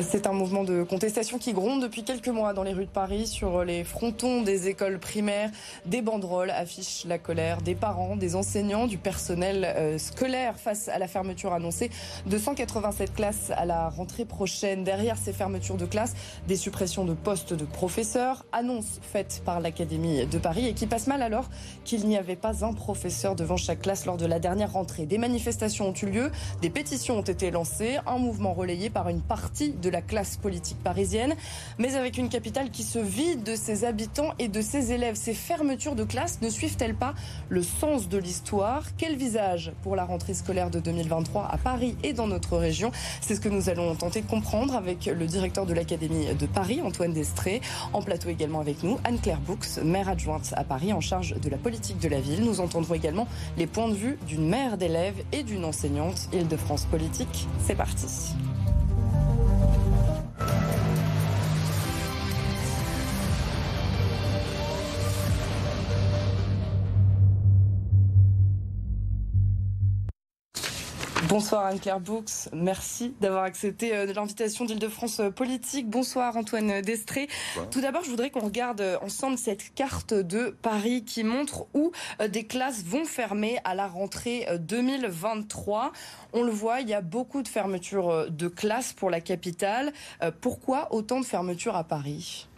C'est un mouvement de contestation qui gronde depuis quelques mois dans les rues de Paris sur les frontons des écoles primaires. Des banderoles affichent la colère des parents, des enseignants, du personnel euh, scolaire face à la fermeture annoncée de 187 classes à la rentrée prochaine. Derrière ces fermetures de classes, des suppressions de postes de professeurs, annonce faite par l'Académie de Paris et qui passe mal alors qu'il n'y avait pas un professeur devant chaque classe lors de la dernière rentrée. Des manifestations ont eu lieu, des pétitions ont été lancées, un mouvement relayé par une partie de de la classe politique parisienne, mais avec une capitale qui se vide de ses habitants et de ses élèves. Ces fermetures de classes ne suivent-elles pas le sens de l'histoire? Quel visage pour la rentrée scolaire de 2023 à Paris et dans notre région? C'est ce que nous allons tenter de comprendre avec le directeur de l'Académie de Paris, Antoine Destré. En plateau également avec nous, Anne-Claire Boux, maire adjointe à Paris en charge de la politique de la ville. Nous entendrons également les points de vue d'une mère d'élèves et d'une enseignante. Île-de-France Politique, c'est parti. Bonsoir Anne-Claire Boux, merci d'avoir accepté euh, l'invitation d'Île-de-France euh, Politique. Bonsoir Antoine Destré. Tout d'abord, je voudrais qu'on regarde euh, ensemble cette carte de Paris qui montre où des classes vont fermer à la rentrée 2023. On le voit, il y a beaucoup de fermetures de classes pour la capitale. Pourquoi autant de fermetures à Paris?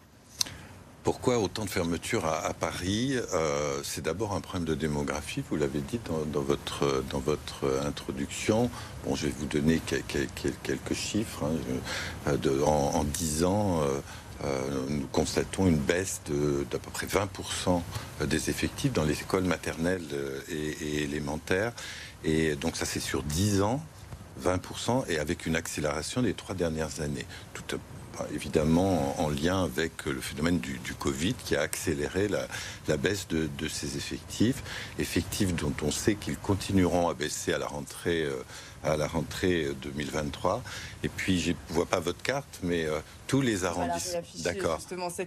Pourquoi autant de fermetures à, Paris euh, C'est d'abord un problème de démographie, vous l'avez dit dans, votre, dans votre introduction. Bon, je vais vous donner quelques, chiffres. Hein. De, en, 10 ans, euh, nous constatons une baisse d'à peu près 20% des effectifs dans les écoles maternelles et, élémentaires. Et donc ça, c'est sur 10 ans. 20% et avec une accélération des trois dernières années. Tout, évidemment en, lien avec le phénomène du, Covid qui a accéléré la, baisse de, ces effectifs, effectifs dont on sait qu'ils continueront à baisser à la rentrée. Euh, à la rentrée 2023. Et puis, je ne vois pas votre carte, mais euh, tous les arrondissements. D'accord.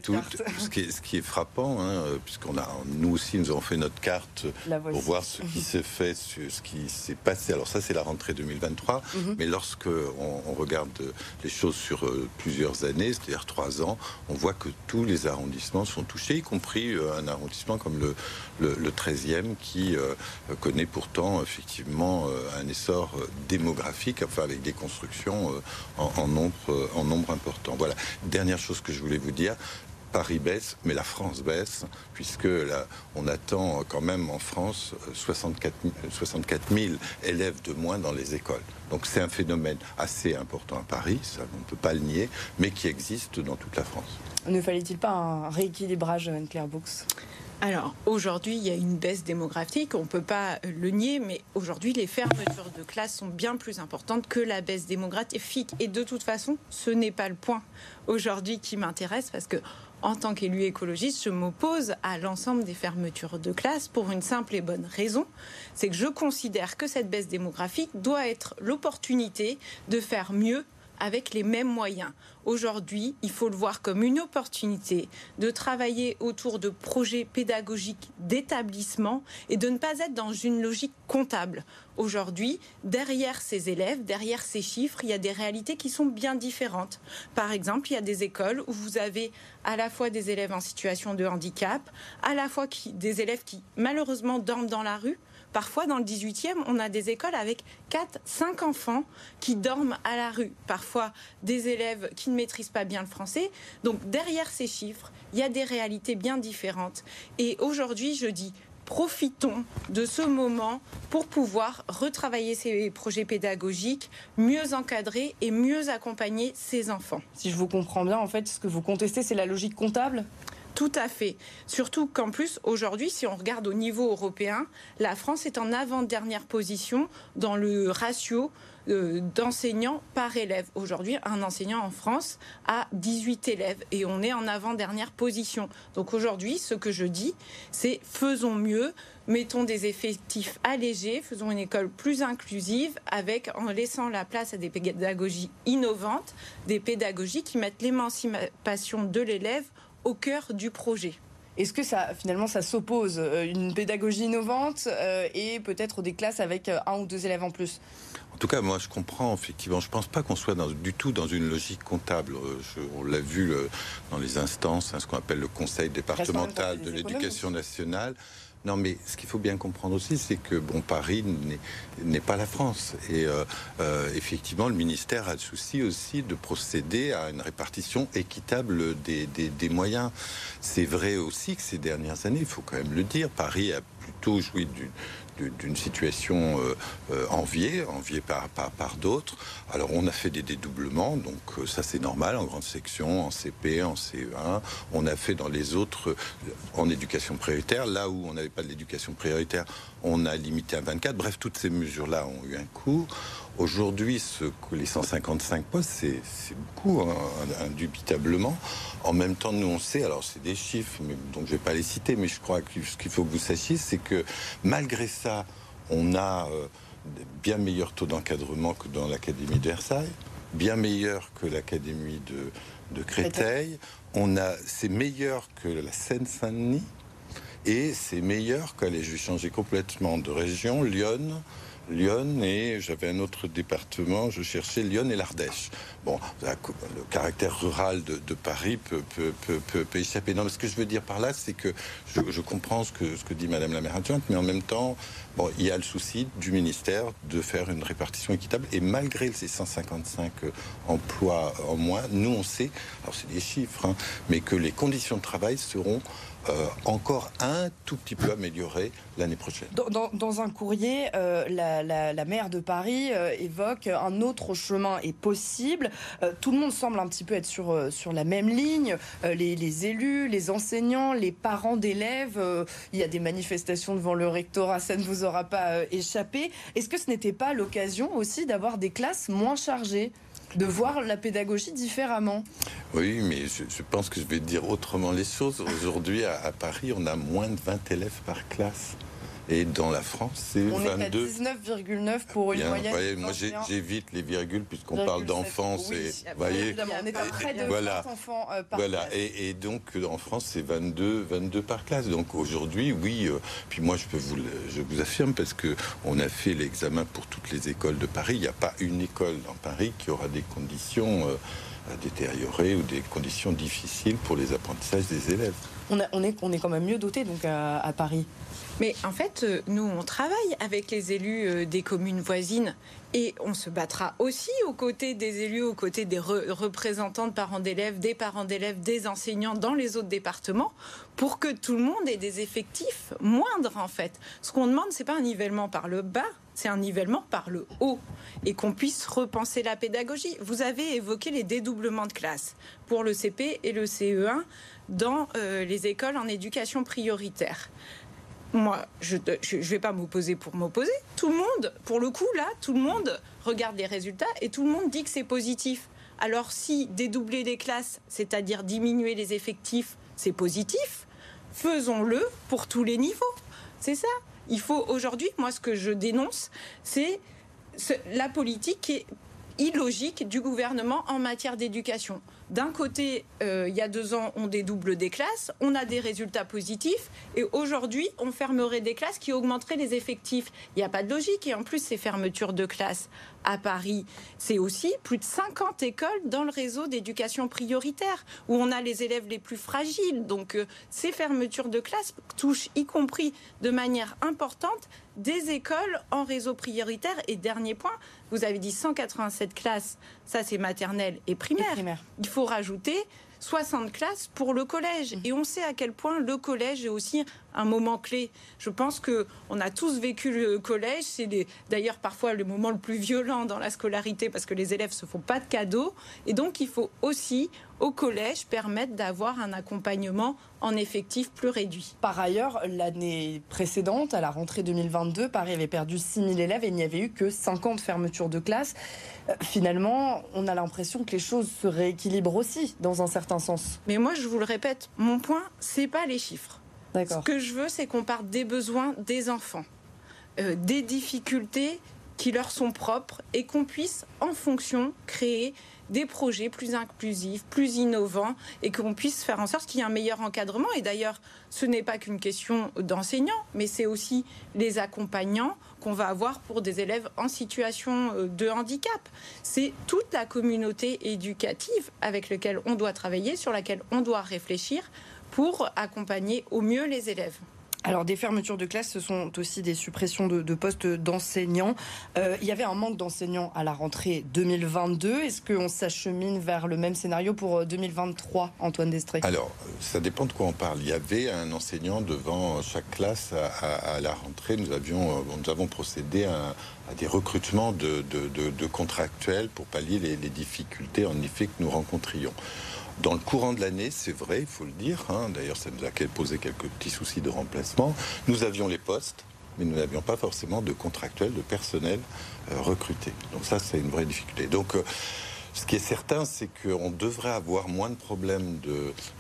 Tout, ce, qui est, ce qui est frappant, hein, euh, puisqu'on a, nous aussi, nous avons fait notre carte pour voir ce qui s'est fait, ce qui s'est passé. Alors ça, c'est la rentrée 2023. Mhm. Mais lorsque on, regarde les choses sur euh, plusieurs années, c'est-à-dire trois ans, on voit que tous les arrondissements sont touchés, y compris euh, un arrondissement comme le, le, 13e, qui connaît pourtant effectivement un essor démographique, enfin avec des constructions en, en nombre, en nombre important. Voilà. Dernière chose que je voulais vous dire, Paris baisse, mais la France baisse, puisque on attend quand même en France 64 000, élèves de moins dans les écoles. Donc c'est un phénomène assez important à Paris, ça on ne peut pas le nier, mais qui existe dans toute la France. Ne fallait-il pas un rééquilibrage, Anne-Claire Boux alors aujourd'hui, il y a une baisse démographique, on ne peut pas le nier, mais aujourd'hui, les fermetures de classes sont bien plus importantes que la baisse démographique. Et de toute façon, ce n'est pas le point aujourd'hui qui m'intéresse parce que en tant qu'élu écologiste, je m'oppose à l'ensemble des fermetures de classes pour une simple et bonne raison, c'est que je considère que cette baisse démographique doit être l'opportunité de faire mieux avec les mêmes moyens. Aujourd'hui, il faut le voir comme une opportunité de travailler autour de projets pédagogiques d'établissement et de ne pas être dans une logique comptable. Aujourd'hui, derrière ces élèves, derrière ces chiffres, il y a des réalités qui sont bien différentes. Par exemple, il y a des écoles où vous avez à la fois des élèves en situation de handicap, à la fois des élèves qui malheureusement dorment dans la rue, Parfois, dans le 18e, on a des écoles avec 4, 5 enfants qui dorment à la rue. Parfois, des élèves qui ne maîtrisent pas bien le français. Donc, derrière ces chiffres, il y a des réalités bien différentes. Et aujourd'hui, je dis, profitons de ce moment pour pouvoir retravailler ces projets pédagogiques, mieux encadrer et mieux accompagner ces enfants. Si je vous comprends bien, en fait, ce que vous contestez, c'est la logique comptable? Tout à fait. Surtout qu'en plus, aujourd'hui, si on regarde au niveau européen, la France est en avant-dernière position dans le ratio euh, d'enseignants par élève. Aujourd'hui, un enseignant en France a 18 élèves et on est en avant-dernière position. Donc aujourd'hui, ce que je dis, c'est faisons mieux, mettons des effectifs allégés, faisons une école plus inclusive en laissant la place à des pédagogies innovantes, des pédagogies qui mettent l'émancipation de l'élève au cœur du projet. Est-ce que ça, finalement, ça s'oppose Une pédagogie innovante et peut-être des classes avec un ou deux élèves en plus? En tout cas, moi, je comprends effectivement. Je ne pense pas qu'on soit du tout dans une logique comptable. on l'a vu dans les instances, hein, ce qu'on appelle le Conseil départemental de l'éducation nationale. Non, mais ce qu'il faut bien comprendre aussi, c'est que bon, Paris n'est pas la France. Et euh, euh, effectivement, le ministère a le souci aussi de procéder à une répartition équitable des, des moyens. C'est vrai aussi que ces dernières années, il faut quand même le dire, Paris a plutôt joui d'une d'une situation euh, euh, enviée, enviée par, par, d'autres. Alors on a fait des dédoublements, donc euh, ça c'est normal en grande section, en CP, en CE1. On a fait dans les autres en éducation prioritaire, là où on n'avait pas de l'éducation prioritaire, on a limité à 24. Bref, toutes ces mesures-là ont eu un coût. Aujourd'hui, les 155 postes, c'est beaucoup, hein, indubitablement. En même temps, nous, on sait, alors c'est des chiffres, mais, donc je ne vais pas les citer, mais je crois que ce qu'il faut que vous sachiez, c'est que malgré ça, on a euh, bien meilleur taux d'encadrement que dans l'Académie de Versailles, bien meilleur que l'Académie de, de Créteil. On a, c'est meilleur que la Seine-Saint-Denis et c'est meilleur qu'aller, je vais changer complètement de région, Lyon, Lyon et j'avais un autre département, je cherchais Lyon et l'Ardèche. Bon, le caractère rural de, Paris peut, échapper. Non, mais ce que je veux dire par là, c'est que je, comprends ce que, dit Madame la maire adjointe, mais en même temps, bon, il y a le souci du ministère de faire une répartition équitable. Et malgré ces 155 emplois en moins, nous on sait, alors c'est des chiffres, hein, mais que les conditions de travail seront euh, encore un tout petit peu amélioré l'année prochaine. Dans, un courrier, euh, la, maire de Paris euh, évoque un autre chemin est possible. tout le monde semble un petit peu être sur, sur la même ligne. Les, élus, les enseignants, les parents d'élèves. il y a des manifestations devant le rectorat, ça ne vous aura pas échappé. Est-ce que ce n'était pas l'occasion aussi d'avoir des classes moins chargées? De voir la pédagogie différemment. Oui, mais je, pense que je vais dire autrement les choses. Aujourd'hui, à, Paris, on a moins de 20 élèves par classe. Et dans la France, c'est 22. 19,9 pour une moyenne. moi, j'évite les virgules puisqu'on parle d'enfance. et, voyez, on est à près de voilà, enfants euh, par voilà. Et, et, donc, en France, c'est 22, 22 par classe. Donc aujourd'hui, oui. Euh, puis moi, je peux vous, je vous affirme parce que on a fait l'examen pour toutes les écoles de Paris. Il n'y a pas une école dans Paris qui aura des conditions. Euh, à détériorer ou des conditions difficiles pour les apprentissages des élèves. On, est, quand même mieux doté donc à Paris mais en fait, euh, nous, on travaille avec les élus euh, des communes voisines et on se battra aussi aux côtés des élus, aux côtés des représentants de parents d'élèves, des parents d'élèves, des enseignants dans les autres départements pour que tout le monde ait des effectifs moindres en fait. Ce qu'on demande, c'est pas un nivellement par le bas, c'est un nivellement par le haut et qu'on puisse repenser la pédagogie. Vous avez évoqué les dédoublements de classe pour le CP et le CE1 dans euh, les écoles en éducation prioritaire moi, je ne vais pas m'opposer pour m'opposer. Tout le monde, pour le coup, là, tout le monde regarde les résultats et tout le monde dit que c'est positif. Alors si dédoubler des classes, c'est-à-dire diminuer les effectifs, c'est positif, faisons-le pour tous les niveaux. C'est ça. Il faut aujourd'hui, moi ce que je dénonce, c'est la politique qui est illogique du gouvernement en matière d'éducation. D'un côté, euh, il y a deux ans, on dédouble des classes, on a des résultats positifs, et aujourd'hui, on fermerait des classes qui augmenteraient les effectifs. Il n'y a pas de logique, et en plus, ces fermetures de classes à Paris, c'est aussi plus de 50 écoles dans le réseau d'éducation prioritaire, où on a les élèves les plus fragiles. Donc, euh, ces fermetures de classes touchent, y compris de manière importante, des écoles en réseau prioritaire. Et dernier point, vous avez dit 187 classes, ça c'est maternelle et primaire. Il faut rajouter 60 classes pour le collège. Mmh. Et on sait à quel point le collège est aussi un moment clé. Je pense que on a tous vécu le collège. C'est d'ailleurs parfois le moment le plus violent dans la scolarité parce que les élèves se font pas de cadeaux. Et donc il faut aussi au collège permettre d'avoir un accompagnement en effectif plus réduit. Par ailleurs, l'année précédente, à la rentrée 2022, Paris avait perdu 6 000 élèves et il n'y avait eu que 50 fermetures de classes. Euh, finalement, on a l'impression que les choses se rééquilibrent aussi, dans un certain sens. Mais moi, je vous le répète, mon point, c'est pas les chiffres. Ce que je veux, c'est qu'on parte des besoins des enfants, euh, des difficultés qui leur sont propres et qu'on puisse en fonction créer des projets plus inclusifs, plus innovants et qu'on puisse faire en sorte qu'il y ait un meilleur encadrement. Et d'ailleurs, ce n'est pas qu'une question d'enseignants, mais c'est aussi les accompagnants qu'on va avoir pour des élèves en situation euh, de handicap. C'est toute la communauté éducative avec laquelle on doit travailler, sur laquelle on doit réfléchir pour accompagner au mieux les élèves. Alors des fermetures de classes, ce sont aussi des suppressions de, postes d'enseignants. Euh, il y avait un manque d'enseignants à la rentrée 2022. Est-ce qu'on s'achemine vers le même scénario pour 2023, euh, Antoine Destré? Alors, ça dépend de quoi on parle. Il y avait un enseignant devant chaque classe à, la rentrée. Nous, avions, euh, nous avons procédé à, des recrutements de, contractuels pour pallier les, les difficultés en effet que nous rencontrions. Dans le courant de l'année, c'est vrai, il faut le dire, hein, d'ailleurs ça nous a posé quelques petits soucis de remplacement, nous avions les postes, mais nous n'avions pas forcément de contractuels, de personnel euh, recruté. Donc ça, c'est une vraie difficulté. Donc euh, ce qui est certain, c'est qu'on devrait avoir moins de problèmes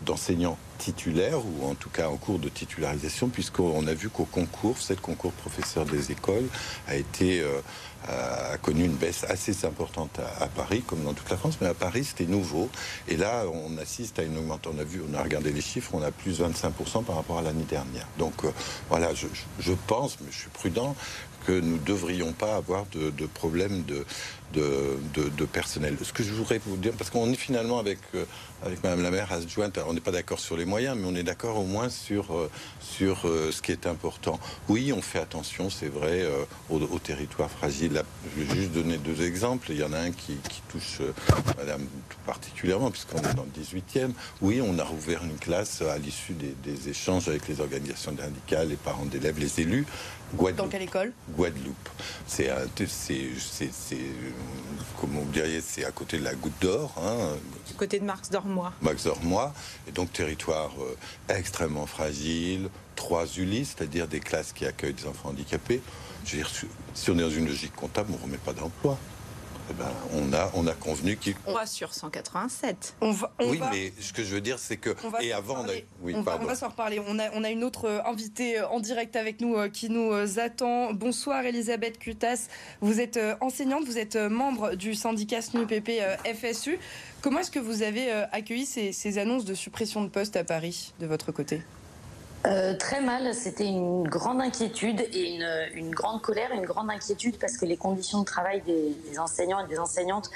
d'enseignants titulaires, ou en tout cas en cours de titularisation, puisqu'on a vu qu'au concours, cette concours professeur des écoles a été euh, a connu une baisse assez importante à, Paris, comme dans toute la France, mais à Paris c'était nouveau. Et là, on assiste à une augmentation. On a vu, on a regardé les chiffres, on a plus 25% par rapport à l'année dernière. Donc euh, voilà, je, pense, mais je suis prudent, que nous ne devrions pas avoir de, de problème de, de, personnel. Ce que je voudrais vous dire, parce qu'on est finalement avec, euh, avec Madame la maire adjointe, on n'est pas d'accord sur les moyens, mais on est d'accord au moins sur, euh, sur euh, ce qui est important. Oui, on fait attention, c'est vrai, aux, territoires fragiles. je vais juste donner deux exemples. Il y en a un qui, touche Madame tout particulièrement, puisqu'on est dans le 18e. Oui, on a rouvert une classe à l'issue des échanges avec les organisations syndicales, les parents d'élèves, les élus. Dans quelle école? Guadeloupe. C'est, c'est, comment vous diriez, c'est à côté de la Goutte d'Or. Hein. Du côté de Marx d'Ormois. Marx d'Ormois. Et donc territoire euh, extrêmement fragile, trois ULI, c'est-à-dire des classes qui accueillent des enfants handicapés. Je veux dire, si on est dans une logique comptable, on ne remet pas d'emploi. Eh ben, on, a, on a convenu qu'il. On va sur 187. On va, oui, mais ce que je veux dire, c'est que. et avant, on, va, on va s'en reparler. On a, on a une autre euh, invitée euh, en direct avec nous euh, qui nous attend. Bonsoir, Elisabeth Cutas. Vous êtes enseignante, vous êtes membre du syndicat SNUPP FSU. Comment est-ce que vous avez accueilli ces, ces annonces de suppression de postes à Paris de votre côté? Euh, très mal, c'était une grande inquiétude et une, grande colère, une grande inquiétude parce que les conditions de travail des, enseignants et des enseignantes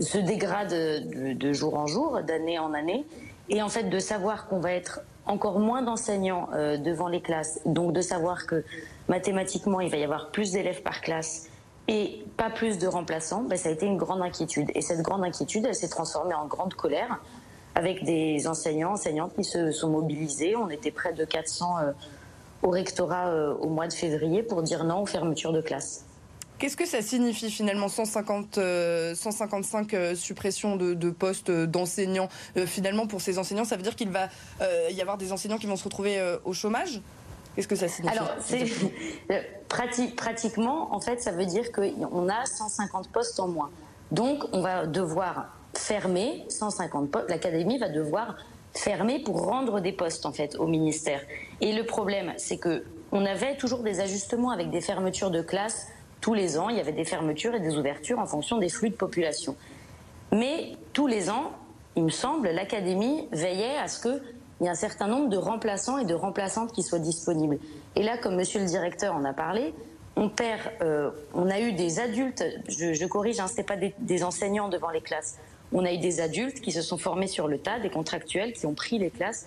se dégradent de, jour en jour, d'année en année. Et en fait, de savoir qu'on va être encore moins d'enseignants euh, devant les classes, donc de savoir que mathématiquement, il va y avoir plus d'élèves par classe et pas plus de remplaçants, ben, ça a été une grande inquiétude. Et cette grande inquiétude, elle s'est transformée en grande colère avec des enseignants, enseignantes qui se sont mobilisés. On était près de 400 euh, au rectorat euh, au mois de février pour dire non aux fermetures de classes. Qu'est-ce que ça signifie finalement 150, 155 euh, suppressions de, postes d'enseignants? Finalement, pour ces enseignants, ça veut dire qu'il va y avoir des enseignants qui vont se retrouver au chômage? Qu'est-ce que ça signifie? Alors, pratiquement, en fait, ça veut dire qu'on a 150 postes en moins. Donc, on va devoir fermer 150 postes. L'académie va devoir fermer pour rendre des postes en fait au ministère. Et le problème, c'est que on avait toujours des ajustements avec des fermetures de classes tous les ans. Il y avait des fermetures et des ouvertures en fonction des flux de population. Mais tous les ans, il me semble, l'académie veillait à ce qu'il y ait un certain nombre de remplaçants et de remplaçantes qui soient disponibles. Et là, comme Monsieur le directeur en a parlé, on perd, euh, on a eu des adultes, je, corrige, hein, ce n'est pas des, enseignants devant les classes, on a eu des adultes qui se sont formés sur le tas, des contractuels qui ont pris les classes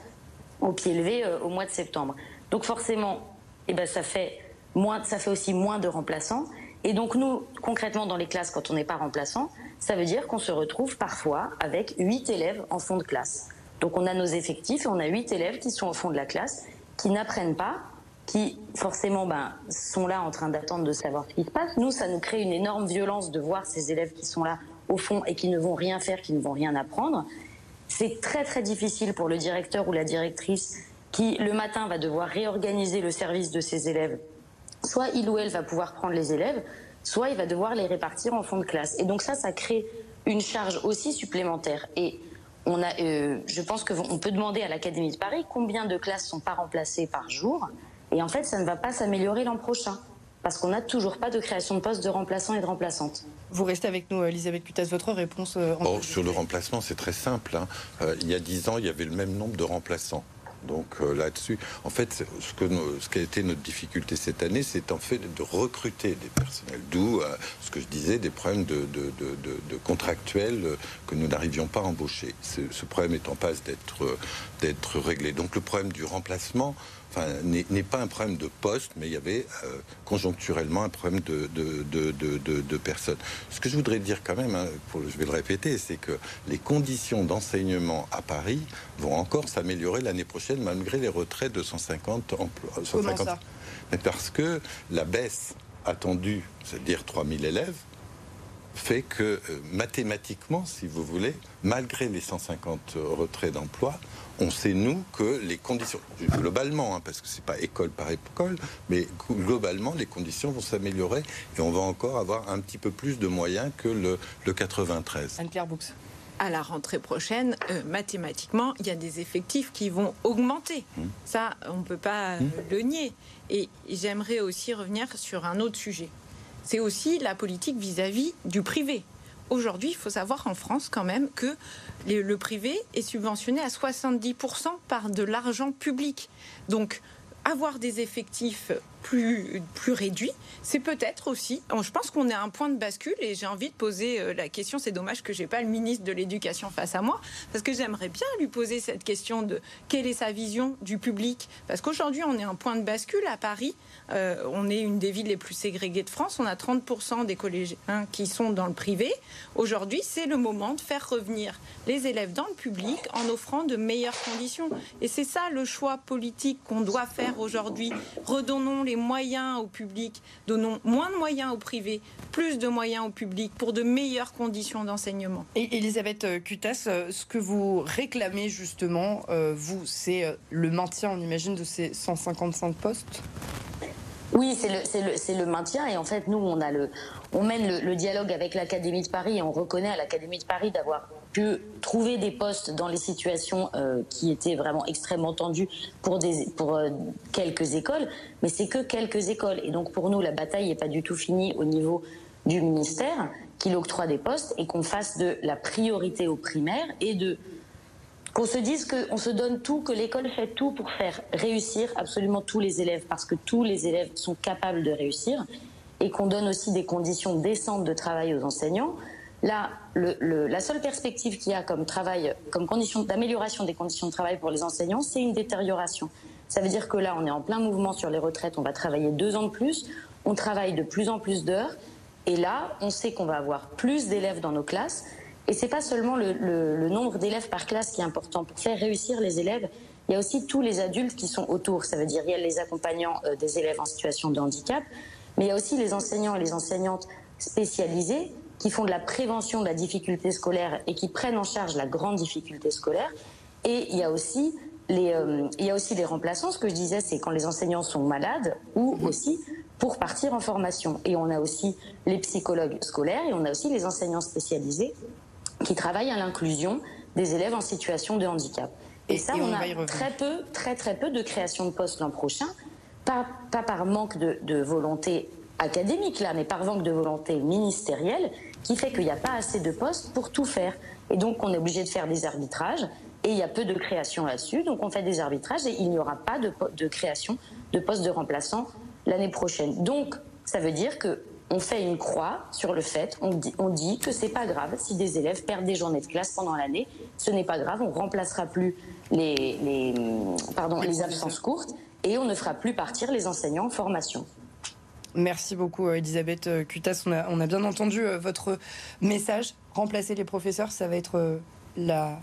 au pied levé euh, au mois de septembre. Donc forcément, eh ben, ça, fait moins, ça fait aussi moins de remplaçants. Et donc nous, concrètement, dans les classes, quand on n'est pas remplaçant, ça veut dire qu'on se retrouve parfois avec 8 élèves en fond de classe. Donc on a nos effectifs et on a 8 élèves qui sont au fond de la classe, qui n'apprennent pas, qui forcément ben, sont là en train d'attendre de savoir ce qui se passe. Nous, ça nous crée une énorme violence de voir ces élèves qui sont là au fond et qui ne vont rien faire, qui ne vont rien apprendre. C'est très très difficile pour le directeur ou la directrice qui le matin va devoir réorganiser le service de ses élèves. Soit il ou elle va pouvoir prendre les élèves, soit il va devoir les répartir en fond de classe. Et donc ça, ça crée une charge aussi supplémentaire. Et on a, euh, je pense qu'on peut demander à l'Académie de Paris combien de classes sont pas remplacées par jour. Et en fait, ça ne va pas s'améliorer l'an prochain parce qu'on n'a toujours pas de création de postes de remplaçants et de remplaçantes. Vous restez avec nous, Elisabeth Cutas. Votre réponse oh, Sur le remplacement, c'est très simple. Hein. il y a dix ans, il y avait le même nombre de remplaçants. Donc euh, là-dessus, en fait, ce, que ce qui a été notre difficulté cette année, c'est en fait de recruter des personnels. D'où euh, ce que je disais, des problèmes de, contractuels euh, que nous n'arrivions pas à embaucher. Ce, problème est en passe d'être réglé. Donc le problème du remplacement, n'est pas un problème de poste, mais il y avait euh, conjoncturellement un problème de, de, personnes. Ce que je voudrais dire quand même, hein, je vais le répéter, c'est que les conditions d'enseignement à Paris vont encore s'améliorer l'année prochaine, malgré les retraits de 150 emplois. 150... Mais parce que la baisse attendue, c'est-à-dire 3000 élèves, fait que euh, mathématiquement, si vous voulez, malgré les 150 retraits d'emplois, on sait, nous, que les conditions, globalement, hein, parce que c'est pas école par école, mais globalement, les conditions vont s'améliorer et on va encore avoir un petit peu plus de moyens que le, le 93. Anne-Claire à la rentrée prochaine, euh, mathématiquement, il y a des effectifs qui vont augmenter. Mmh. Ça, on ne peut pas euh, mmh. le nier. Et j'aimerais aussi revenir sur un autre sujet. C'est aussi la politique vis à -vis du privé. Aujourd'hui, il faut savoir en France quand même que le privé est subventionné à 70% par de l'argent public. Donc, avoir des effectifs plus, réduits, c'est peut-être aussi. Je pense qu'on est à un point de bascule et j'ai envie de poser euh, la question. C'est dommage que j'ai pas le ministre de l'Éducation face à moi parce que j'aimerais bien lui poser cette question de quelle est sa vision du public. Parce qu'aujourd'hui, on est à un point de bascule à Paris. Euh, on est une des villes les plus ségrégées de France. On a 30% des collégiens qui sont dans le privé. Aujourd'hui, c'est le moment de faire revenir les élèves dans le public en offrant de meilleures conditions. Et c'est ça le choix politique qu'on doit faire aujourd'hui. Redonnons les moyens au public, donnons moins de moyens au privé, plus de moyens au public pour de meilleures conditions d'enseignement. Et Elisabeth Cutas, euh, ce que vous réclamez justement, euh, vous, c'est euh, le maintien, on imagine, de ces 155 postes? Oui, c'est le, le, maintien. Et en fait, nous, on, a le, on mène le, dialogue avec l'Académie de Paris et on reconnaît à l'Académie de Paris d'avoir pu trouver des postes dans les situations euh, qui étaient vraiment extrêmement tendues pour euh, quelques écoles. Mais c'est que quelques écoles. Et donc, pour nous, la bataille n'est pas du tout finie au niveau du ministère, qu'il octroie des postes et qu'on fasse de la priorité aux primaires et de qu'on se dise qu'on se donne tout, que l'école fait tout pour faire réussir absolument tous les élèves, parce que tous les élèves sont capables de réussir, et qu'on donne aussi des conditions décentes de travail aux enseignants. Là, la seule perspective qu'il y a comme travail, comme condition d'amélioration des conditions de travail pour les enseignants, c'est une détérioration. Ça veut dire que là, on est en plein mouvement sur les retraites, on va travailler deux ans de plus, on travaille de plus en plus d'heures, et là, on sait qu'on va avoir plus d'élèves dans nos classes, et c'est pas seulement le, nombre d'élèves par classe qui est important. Pour faire réussir les élèves, il y a aussi tous les adultes qui sont autour. Ça veut dire il y a les accompagnants euh, des élèves en situation de handicap, mais il y a aussi les enseignants et les enseignantes spécialisés qui font de la prévention de la difficulté scolaire et qui prennent en charge la grande difficulté scolaire. Et il y a aussi les, euh, il y a aussi les remplaçants. Ce que je disais, c'est quand les enseignants sont malades ou aussi pour partir en formation. Et on a aussi les psychologues scolaires et on a aussi les enseignants spécialisés qui travaillent à l'inclusion des élèves en situation de handicap. Et, ça, on, a très peu, très très peu de création de postes l'an prochain, pas, pas par manque de, de, volonté académique là, mais par manque de volonté ministérielle, qui fait qu'il n'y a pas assez de postes pour tout faire. Et donc on est obligé de faire des arbitrages, et il y a peu de création là-dessus, donc on fait des arbitrages, et il n'y aura pas de, de création de postes de remplaçants l'année prochaine. Donc ça veut dire que on fait une croix sur le fait, on dit, on dit que c'est pas grave si des élèves perdent des journées de classe pendant l'année, ce n'est pas grave, on remplacera plus les, les, pardon, les absences courtes et on ne fera plus partir les enseignants en formation. Merci beaucoup Elisabeth Cutas, on a, on a bien entendu euh, votre message. Remplacer les professeurs, ça va être euh, la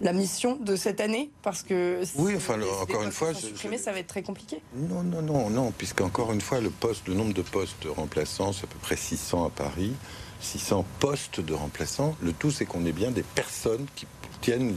la mission de cette année Parce que oui, enfin, encore une fois, ça va être très compliqué. Non, non, non, non, puisqu'encore une fois, le poste, le nombre de postes remplaçants, c'est à peu près 600 à Paris, 600 postes de remplaçants. Le tout, c'est qu'on ait bien des personnes qui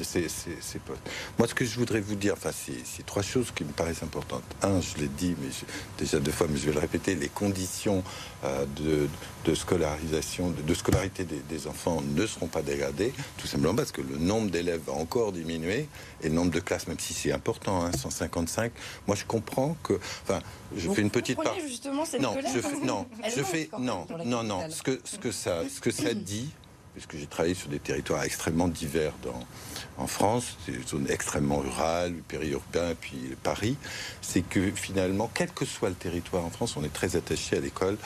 ces, ces, postes. Moi, ce que je voudrais vous dire, enfin, c'est trois choses qui me paraissent importantes. Un, je l'ai dit, mais déjà deux fois, mais je vais le répéter, les conditions euh, de, de, scolarisation, de, scolarité des, enfants ne seront pas dégradées, tout simplement parce que le nombre d'élèves va encore diminuer et le nombre de classes, même si c'est important, hein, 155. Moi, je comprends que, enfin, je fais une petite part. justement non, je fais, non, je fais, non, non, non. Ce que, ce que ça, ce que ça dit puisque j'ai travaillé sur des territoires extrêmement divers dans, en France, des zones extrêmement rurales, périurbains, puis Paris, c'est que finalement, quel que soit le territoire en France, on est très attaché à l'école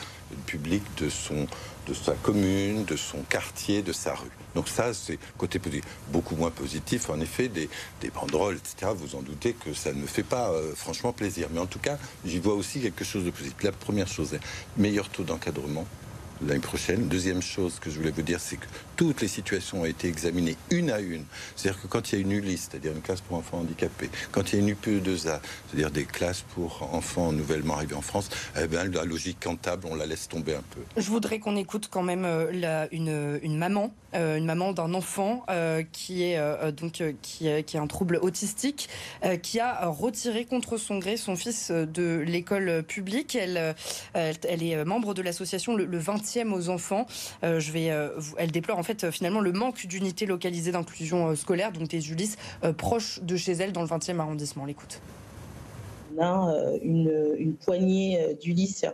publique de, son, de sa commune, de son quartier, de sa rue. Donc ça, c'est côté positif. Beaucoup moins positif, en effet, des, des, banderoles, etc. Vous en doutez que ça ne me fait pas euh, franchement plaisir. Mais en tout cas, j'y vois aussi quelque chose de positif. La première chose, meilleur taux d'encadrement l'année prochaine. Deuxième chose que je voulais vous dire, c'est que toutes les situations ont été examinées une à une. C'est-à-dire que quand il y a une ULIS, c'est-à-dire une classe pour enfants handicapés, quand il y a une UPE2A, c'est-à-dire des classes pour enfants nouvellement arrivés en France, eh bien, la logique comptable, on la laisse tomber un peu. Je voudrais qu'on écoute quand même euh, une, une, maman, euh, une maman d'un enfant euh, qui est donc qui, a un trouble autistique, qui a retiré contre son gré son fils de l'école publique. Elle, est membre de l'association le, le 20 aux enfants. Je vais, elle déplore en fait finalement le manque d'unités localisées d'inclusion euh, scolaire, donc des Ulysse proches de chez elle dans le 20e arrondissement. L'écoute. On a une, poignée d'Ulysse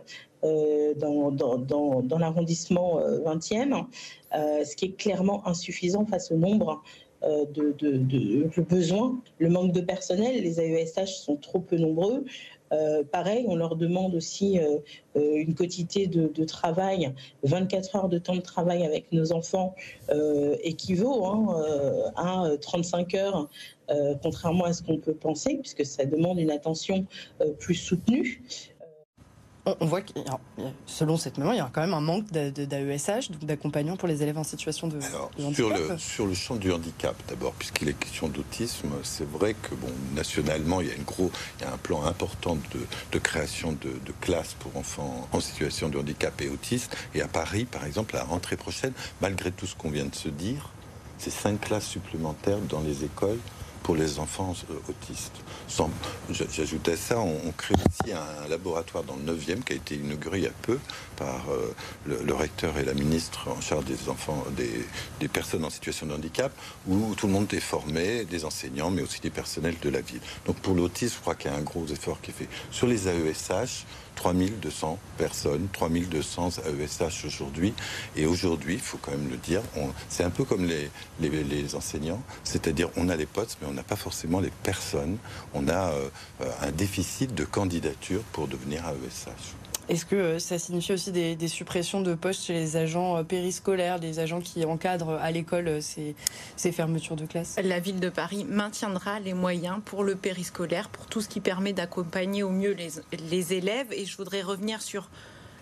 dans, l'arrondissement 20e, ce qui est clairement insuffisant face au nombre de, besoins. Le manque de personnel, les AESH sont trop peu nombreux. Euh, pareil, on leur demande aussi euh, euh, une quotité de, travail, 24 heures de temps de travail avec nos enfants équivaut hein, à 35 heures, contrairement à ce qu'on peut penser, puisque ça demande une attention plus soutenue on, voit que selon cette maman, il y a quand même un manque d'AESH, d'accompagnants pour les élèves en situation de, handicap. Sur le, sur le champ du handicap, d'abord, puisqu'il est question d'autisme, c'est vrai que bon, nationalement, il y a, une gros, il y a un plan important de, création de, classes pour enfants en situation de handicap et autistes. Et à Paris, par exemple, à la rentrée prochaine, malgré tout ce qu'on vient de se dire, c'est cinq classes supplémentaires dans les écoles pour les enfants euh, autistes. J'ajoutais ça, on, crée aussi un laboratoire dans le 9e qui a été inauguré il y a peu par euh, le, recteur et la ministre en charge des enfants, des, personnes en situation de handicap, où tout le monde est formé, des enseignants, mais aussi des personnels de la ville. Donc pour l'autisme, je crois qu'il y a un gros effort qui est fait. Sur les AESH, 3200 personnes, 3200 AESH aujourd'hui. Et aujourd'hui, il faut quand même le dire, c'est un peu comme les, enseignants, c'est-à-dire on a les postes, mais on n'a pas forcément les personnes. On a euh, un déficit de candidature pour devenir AESH. Est-ce que euh, ça signifie aussi des, suppressions de postes chez les agents euh, périscolaires, les agents qui encadrent à l'école ces, fermetures de classe La ville de Paris maintiendra les moyens pour le périscolaire, pour tout ce qui permet d'accompagner au mieux les, les élèves. Et je voudrais revenir sur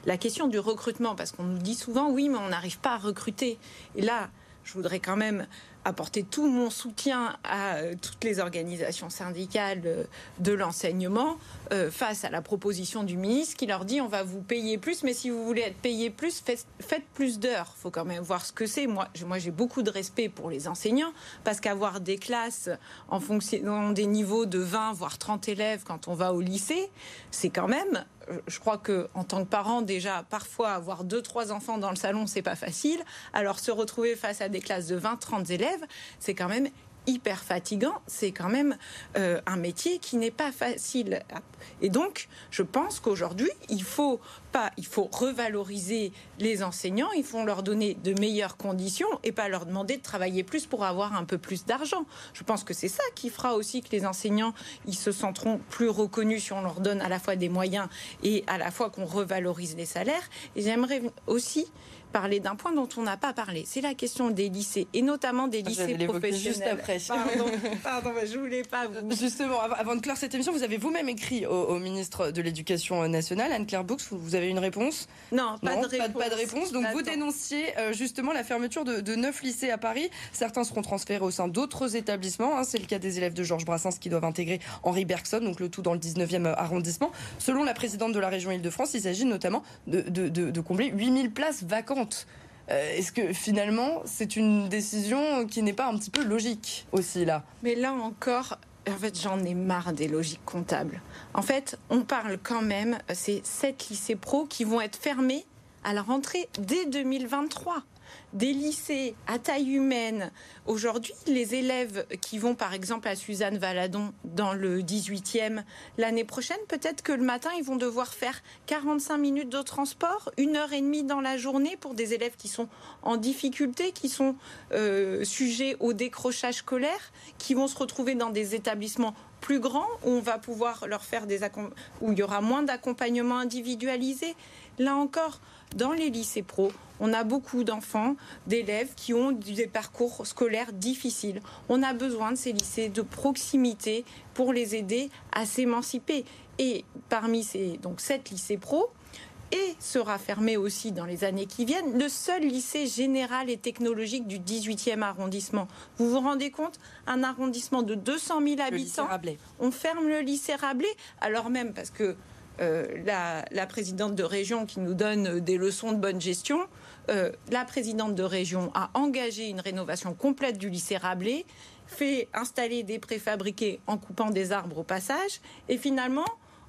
la question du recrutement, parce qu'on nous dit souvent, oui, mais on n'arrive pas à recruter. Et là, je voudrais quand même apporter tout mon soutien à euh, toutes les organisations syndicales euh, de l'enseignement euh, face à la proposition du ministre qui leur dit on va vous payer plus, mais si vous voulez être payé plus, faites, plus d'heures. Il faut quand même voir ce que c'est. Moi, moi j'ai beaucoup de respect pour les enseignants parce qu'avoir des classes en fonction des niveaux de 20 voire 30 élèves quand on va au lycée, c'est quand même je crois que en tant que parent déjà parfois avoir deux trois enfants dans le salon c'est pas facile alors se retrouver face à des classes de 20 30 élèves c'est quand même hyper fatigant, c'est quand même euh, un métier qui n'est pas facile. Et donc, je pense qu'aujourd'hui, il faut pas, il faut revaloriser les enseignants, il faut leur donner de meilleures conditions et pas leur demander de travailler plus pour avoir un peu plus d'argent. Je pense que c'est ça qui fera aussi que les enseignants, ils se sentiront plus reconnus si on leur donne à la fois des moyens et à la fois qu'on revalorise les salaires. Et j'aimerais aussi parler d'un point dont on n'a pas parlé. C'est la question des lycées, et notamment des lycées professionnels. Juste après. Pardon, pardon je voulais pas vous... Justement, avant de clore cette émission, vous avez vous-même écrit au, ministre de l'Éducation nationale, Anne-Claire Boux, vous avez une réponse Non, pas, de, réponse. Pas, de réponse. Donc vous dénonciez euh, justement la fermeture de, neuf lycées à Paris. Certains seront transférés au sein d'autres établissements. Hein. C'est le cas des élèves de Georges Brassens qui doivent intégrer Henri Bergson, donc le tout dans le 19e arrondissement. Selon la présidente de la région Île-de-France, il s'agit notamment de, de, de combler 8000 places vacantes Est-ce que finalement, c'est une décision qui n'est pas un petit peu logique aussi là? Mais là encore, en fait, j'en ai marre des logiques comptables. En fait, on parle quand même, c'est sept lycées pro qui vont être fermés à la rentrée dès 2023 des lycées à taille humaine. Aujourd'hui, les élèves qui vont par exemple à Suzanne Valadon dans le 18e, l'année prochaine, peut-être que le matin, ils vont devoir faire 45 minutes de transport, une heure et demie dans la journée pour des élèves qui sont en difficulté, qui sont euh, sujets au décrochage scolaire, qui vont se retrouver dans des établissements plus grands où on va pouvoir leur faire des où il y aura moins d'accompagnement individualisé. Là encore, dans les lycées pro, on a beaucoup d'enfants, d'élèves qui ont des parcours scolaires difficiles. On a besoin de ces lycées de proximité pour les aider à s'émanciper. Et parmi ces donc sept lycées pro, et sera fermé aussi dans les années qui viennent, le seul lycée général et technologique du 18e arrondissement. Vous vous rendez compte? Un arrondissement de 200 000 habitants. On ferme le lycée Rabelais, alors même parce que euh, la, présidente de région qui nous donne des leçons de bonne gestion. Euh, la présidente de région a engagé une rénovation complète du lycée Rabelais, fait installer des préfabriqués en coupant des arbres au passage, et finalement,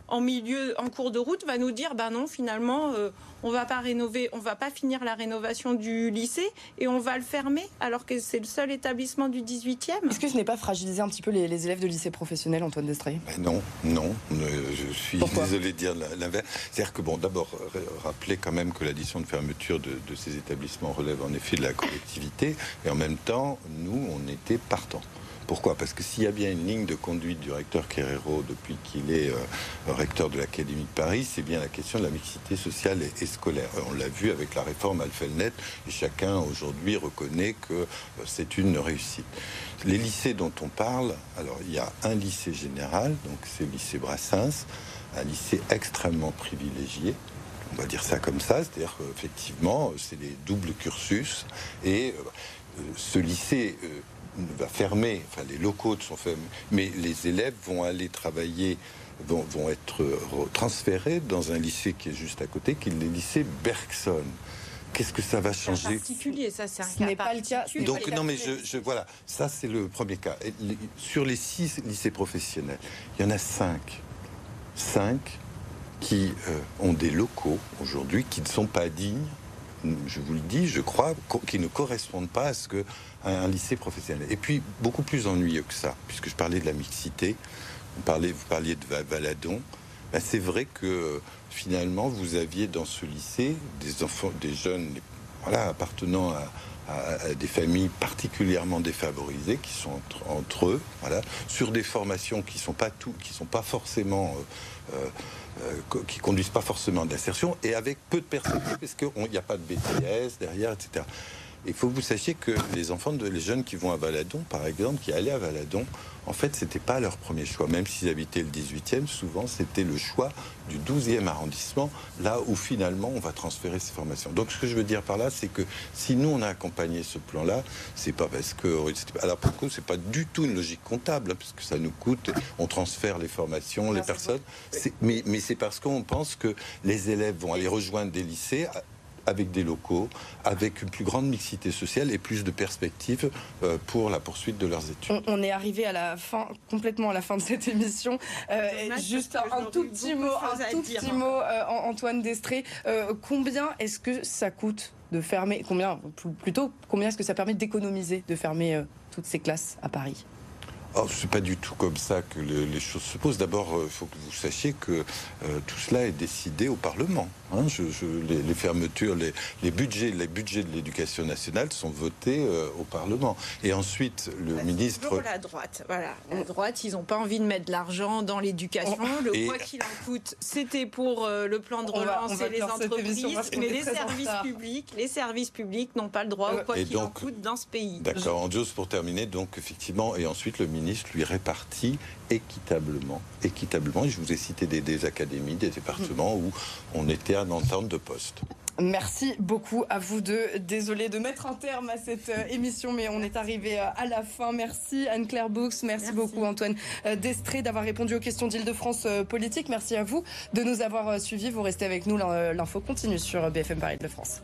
en milieu, en cours de route, va nous dire, ben non, finalement, euh, on va pas rénover, on va pas finir la rénovation du lycée et on va le fermer alors que c'est le seul établissement du 18e. Est-ce que ce n'est pas fragiliser un petit peu les, élèves de lycée professionnel, Antoine Destré ben Non, non. je suis désolé de dire l'inverse. C'est-à-dire que, bon, d'abord, rappeler quand même que l'addition de fermeture de, de ces établissements relève en effet de la collectivité et en même temps, nous, on était partants. Pourquoi? Parce que s'il y a bien une ligne de conduite du recteur Querrero depuis qu'il est euh, recteur de l'Académie de Paris, c'est bien la question de la mixité sociale et, scolaire. On l'a vu avec la réforme Alfelnet et chacun aujourd'hui reconnaît que euh, c'est une réussite. Les lycées dont on parle, alors il y a un lycée général, donc c'est le lycée Brassens, un lycée extrêmement privilégié, on va dire ça comme ça, c'est-à-dire qu'effectivement, c'est des doubles cursus. Et euh, ce lycée va fermer, enfin les locaux sont fermés, mais les élèves vont aller travailler, vont, vont être transférés dans un lycée qui est juste à côté, qui est le lycée Bergson. Qu'est-ce que ça va changer particulier, ça, c'est Ce n'est pas le cas. Donc non, mais je, je voilà, ça c'est le premier cas. sur les six lycées professionnels, il y en a cinq, cinq qui euh, ont des locaux aujourd'hui qui ne sont pas dignes je vous le dis, je crois, qui ne correspondent pas à ce que un lycée professionnel. Et puis beaucoup plus ennuyeux que ça, puisque je parlais de la mixité, vous parliez, de Valadon. Ben, c'est vrai que finalement vous aviez dans ce lycée des enfants, des jeunes, voilà, appartenant à, des familles particulièrement défavorisées qui sont entre, eux, voilà, sur des formations qui sont pas tout, qui sont pas forcément euh, qui conduisent pas forcément d'insertion et avec peu de perspectives parce qu'il n'y a pas de BTS derrière, etc. Il faut que vous sachiez que les enfants, de, les jeunes qui vont à Valadon, par exemple, qui allaient à Valadon, en fait, c'était pas leur premier choix. Même s'ils habitaient le 18e, souvent, c'était le choix du 12e arrondissement, là où finalement on va transférer ces formations. Donc, ce que je veux dire par là, c'est que si nous, on a accompagné ce plan-là, c'est pas parce que. Alors, pour le c'est pas du tout une logique comptable, hein, puisque ça nous coûte, on transfère les formations, les personnes. Mais, mais c'est parce qu'on pense que les élèves vont aller rejoindre des lycées avec des locaux, avec une plus grande mixité sociale et plus de perspectives euh, pour la poursuite de leurs études. On, est arrivé à la fin, complètement à la fin de cette émission. Euh, juste un, tout petit mot, un tout petit mot, euh, Antoine Destré. combien est-ce que ça coûte de fermer Combien, plutôt, combien est-ce que ça permet d'économiser de fermer toutes ces classes à Paris? Oh, c'est pas du tout comme ça que les choses se posent. D'abord, il faut que vous sachiez que tout cela est décidé au Parlement. Hein, je, les, fermetures, les, budgets, les budgets de l'éducation nationale sont votés euh, au Parlement. Et ensuite, le bah, ministre. Pour la droite, voilà. La droite, ils n'ont pas envie de mettre de l'argent dans l'éducation. Le quoi qu'il en coûte, c'était pour euh, le plan de relance et les entreprises, mais les services publics, les services publics n'ont pas le droit au quoi qu'il en coûte dans ce pays. D'accord. En juste pour terminer, donc effectivement, et ensuite le ministre lui répartit équitablement, équitablement. Et je vous ai cité des, académies, des départements où on était à entente de poste. Merci beaucoup à vous deux. Désolée de mettre un terme à cette euh, émission, mais on est arrivé euh, à la fin. Merci Anne-Claire Bux, merci, beaucoup Antoine euh, Destré d'avoir répondu aux questions d'Île-de-France politique. Merci à vous de nous avoir suivis. Vous restez avec nous, l'info continue sur BFM Paris de France.